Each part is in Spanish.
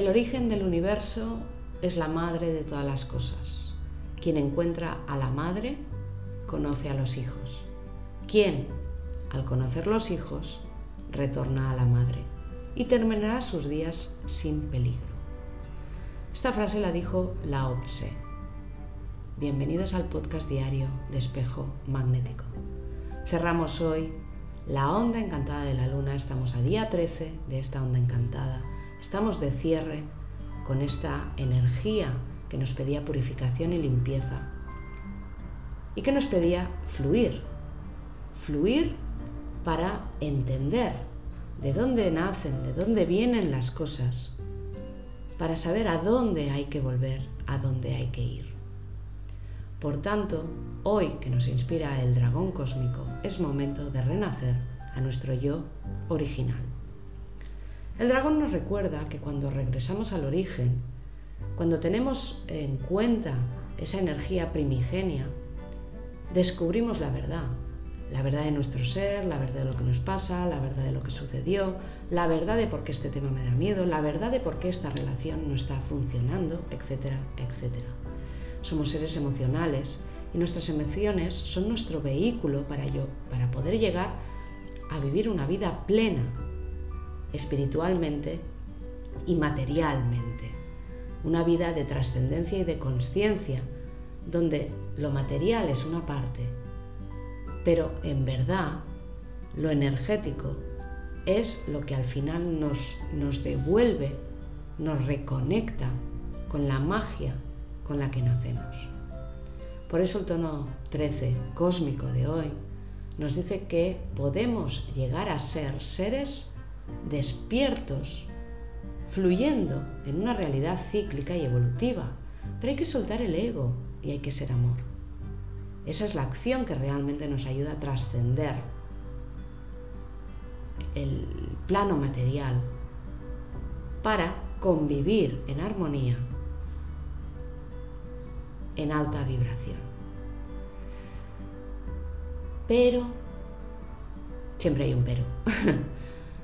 El origen del universo es la madre de todas las cosas. Quien encuentra a la madre, conoce a los hijos. Quien, al conocer los hijos, retorna a la madre y terminará sus días sin peligro. Esta frase la dijo Lao Tse. Bienvenidos al podcast diario de Espejo Magnético. Cerramos hoy la onda encantada de la luna. Estamos a día 13 de esta onda encantada. Estamos de cierre con esta energía que nos pedía purificación y limpieza y que nos pedía fluir. Fluir para entender de dónde nacen, de dónde vienen las cosas, para saber a dónde hay que volver, a dónde hay que ir. Por tanto, hoy que nos inspira el dragón cósmico, es momento de renacer a nuestro yo original. El dragón nos recuerda que cuando regresamos al origen, cuando tenemos en cuenta esa energía primigenia, descubrimos la verdad, la verdad de nuestro ser, la verdad de lo que nos pasa, la verdad de lo que sucedió, la verdad de por qué este tema me da miedo, la verdad de por qué esta relación no está funcionando, etcétera, etcétera. Somos seres emocionales y nuestras emociones son nuestro vehículo para yo, para poder llegar a vivir una vida plena, espiritualmente y materialmente. Una vida de trascendencia y de conciencia, donde lo material es una parte pero en verdad, lo energético es lo que al final nos, nos devuelve, nos reconecta con la magia con la que nacemos. Por eso el tono 13 cósmico de hoy nos dice que podemos llegar a ser seres despiertos, fluyendo en una realidad cíclica y evolutiva, pero hay que soltar el ego y hay que ser amor. Esa es la acción que realmente nos ayuda a trascender el plano material para convivir en armonía, en alta vibración. Pero, siempre hay un pero,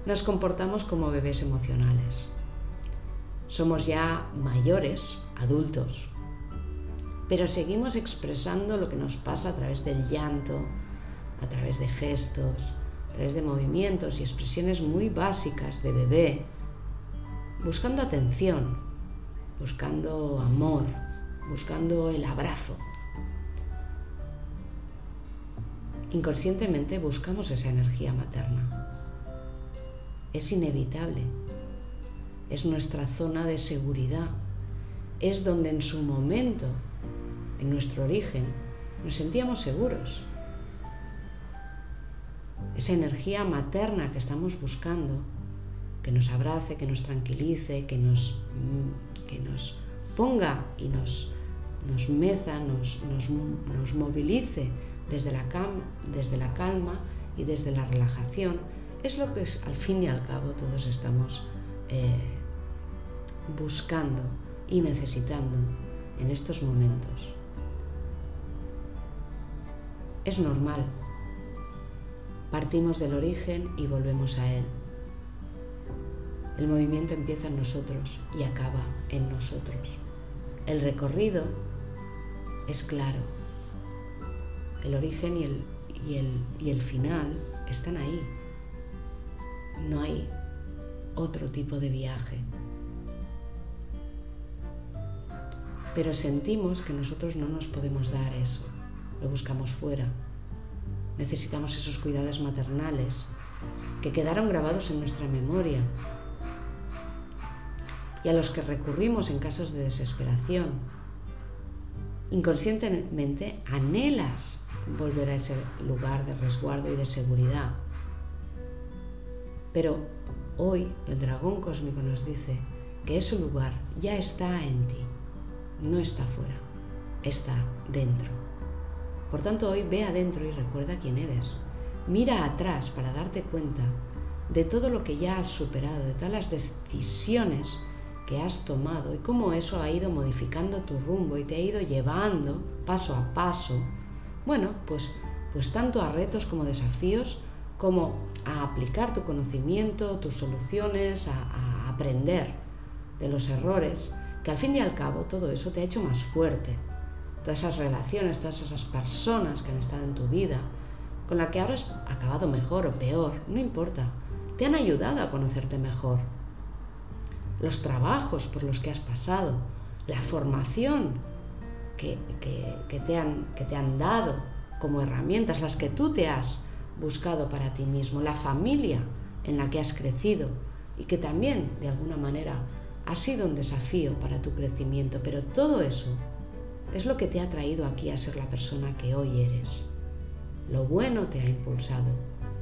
nos comportamos como bebés emocionales. Somos ya mayores, adultos, pero seguimos expresando lo que nos pasa a través del llanto, a través de gestos, a través de movimientos y expresiones muy básicas de bebé, buscando atención, buscando amor, buscando el abrazo. Inconscientemente buscamos esa energía materna. Es inevitable. Es nuestra zona de seguridad. Es donde en su momento en nuestro origen, nos sentíamos seguros. Esa energía materna que estamos buscando, que nos abrace, que nos tranquilice, que nos, que nos ponga y nos, nos meza, nos, nos, movilice desde la, desde la calma y desde la relajación, es lo que al fin y al cabo todos estamos eh, buscando y necesitando en estos momentos. Es normal. Partimos del origen y volvemos a él. El movimiento empieza en nosotros y acaba en nosotros. El recorrido es claro. El origen y el, y el, y el final están ahí. No hay otro tipo de viaje. Pero sentimos que nosotros no nos podemos dar eso lo buscamos fuera. Necesitamos esos cuidados maternales que quedaron grabados en nuestra memoria y a los que recurrimos en casos de desesperación. Inconscientemente anhelas volver a ese lugar de resguardo y de seguridad. Pero hoy el dragón cósmico nos dice que ese lugar ya está en ti, no está fuera, está dentro. Por tanto, hoy ve adentro y recuerda quién eres. Mira atrás para darte cuenta de todo lo que ya has superado, de todas las decisiones que has tomado y cómo eso ha ido modificando tu rumbo y te ha ido llevando paso a paso, bueno, pues, pues tanto a retos como desafíos, como a aplicar tu conocimiento, tus soluciones, a, aprender de los errores, que al fin y al cabo todo eso te ha hecho más fuerte. Todas esas relaciones, todas esas personas que han estado en tu vida, con la que ahora has acabado mejor o peor, no importa, te han ayudado a conocerte mejor. Los trabajos por los que has pasado, la formación que te han dado como herramientas, las que tú te has buscado para ti mismo, la familia en la que has crecido y que también de alguna manera ha sido un desafío para tu crecimiento, pero todo eso es lo que te ha traído aquí a ser la persona que hoy eres. Lo bueno te ha impulsado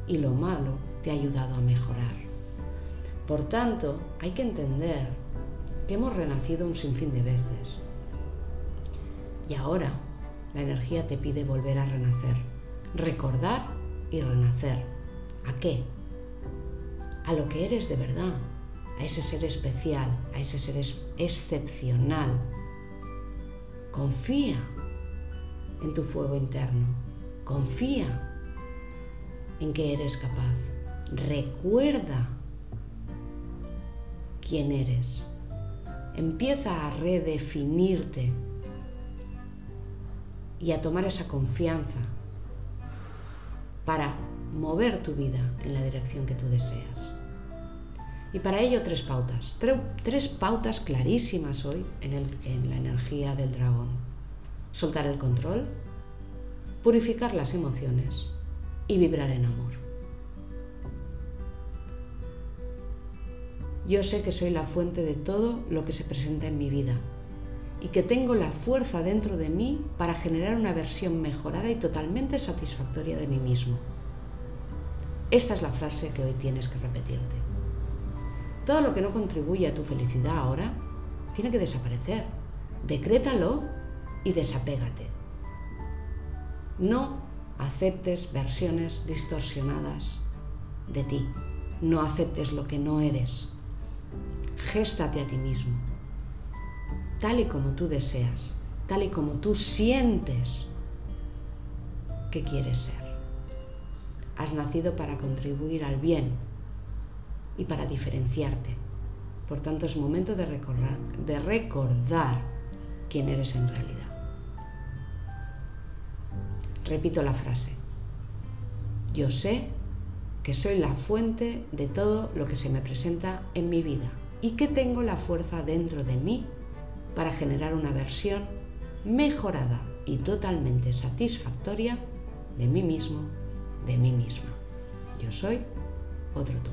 y lo malo te ha ayudado a mejorar. Por tanto, hay que entender que hemos renacido un sinfín de veces. Y ahora la energía te pide volver a renacer, recordar y renacer. ¿A qué? A lo que eres de verdad, a ese ser especial, a ese ser excepcional. Confía en tu fuego interno, confía en que eres capaz. Recuerda quién eres. Empieza a redefinirte y a tomar esa confianza para mover tu vida en la dirección que tú deseas. Y para ello tres pautas, tres, pautas clarísimas hoy en, en la energía del dragón. Soltar el control, purificar las emociones y vibrar en amor. Yo sé que soy la fuente de todo lo que se presenta en mi vida y que tengo la fuerza dentro de mí para generar una versión mejorada y totalmente satisfactoria de mí mismo. Esta es la frase que hoy tienes que repetirte. Todo lo que no contribuye a tu felicidad ahora tiene que desaparecer. Decrétalo y desapégate. No aceptes versiones distorsionadas de ti. No aceptes lo que no eres. Géstate a ti mismo tal y como tú deseas, tal y como tú sientes que quieres ser. Has nacido para contribuir al bien y para diferenciarte. Por tanto, es momento de recordar, de recordar quién eres en realidad. Repito la frase. Yo sé que soy la fuente de todo lo que se me presenta en mi vida y que tengo la fuerza dentro de mí para generar una versión mejorada y totalmente satisfactoria de mí mismo, de mí misma. Yo soy otro tú.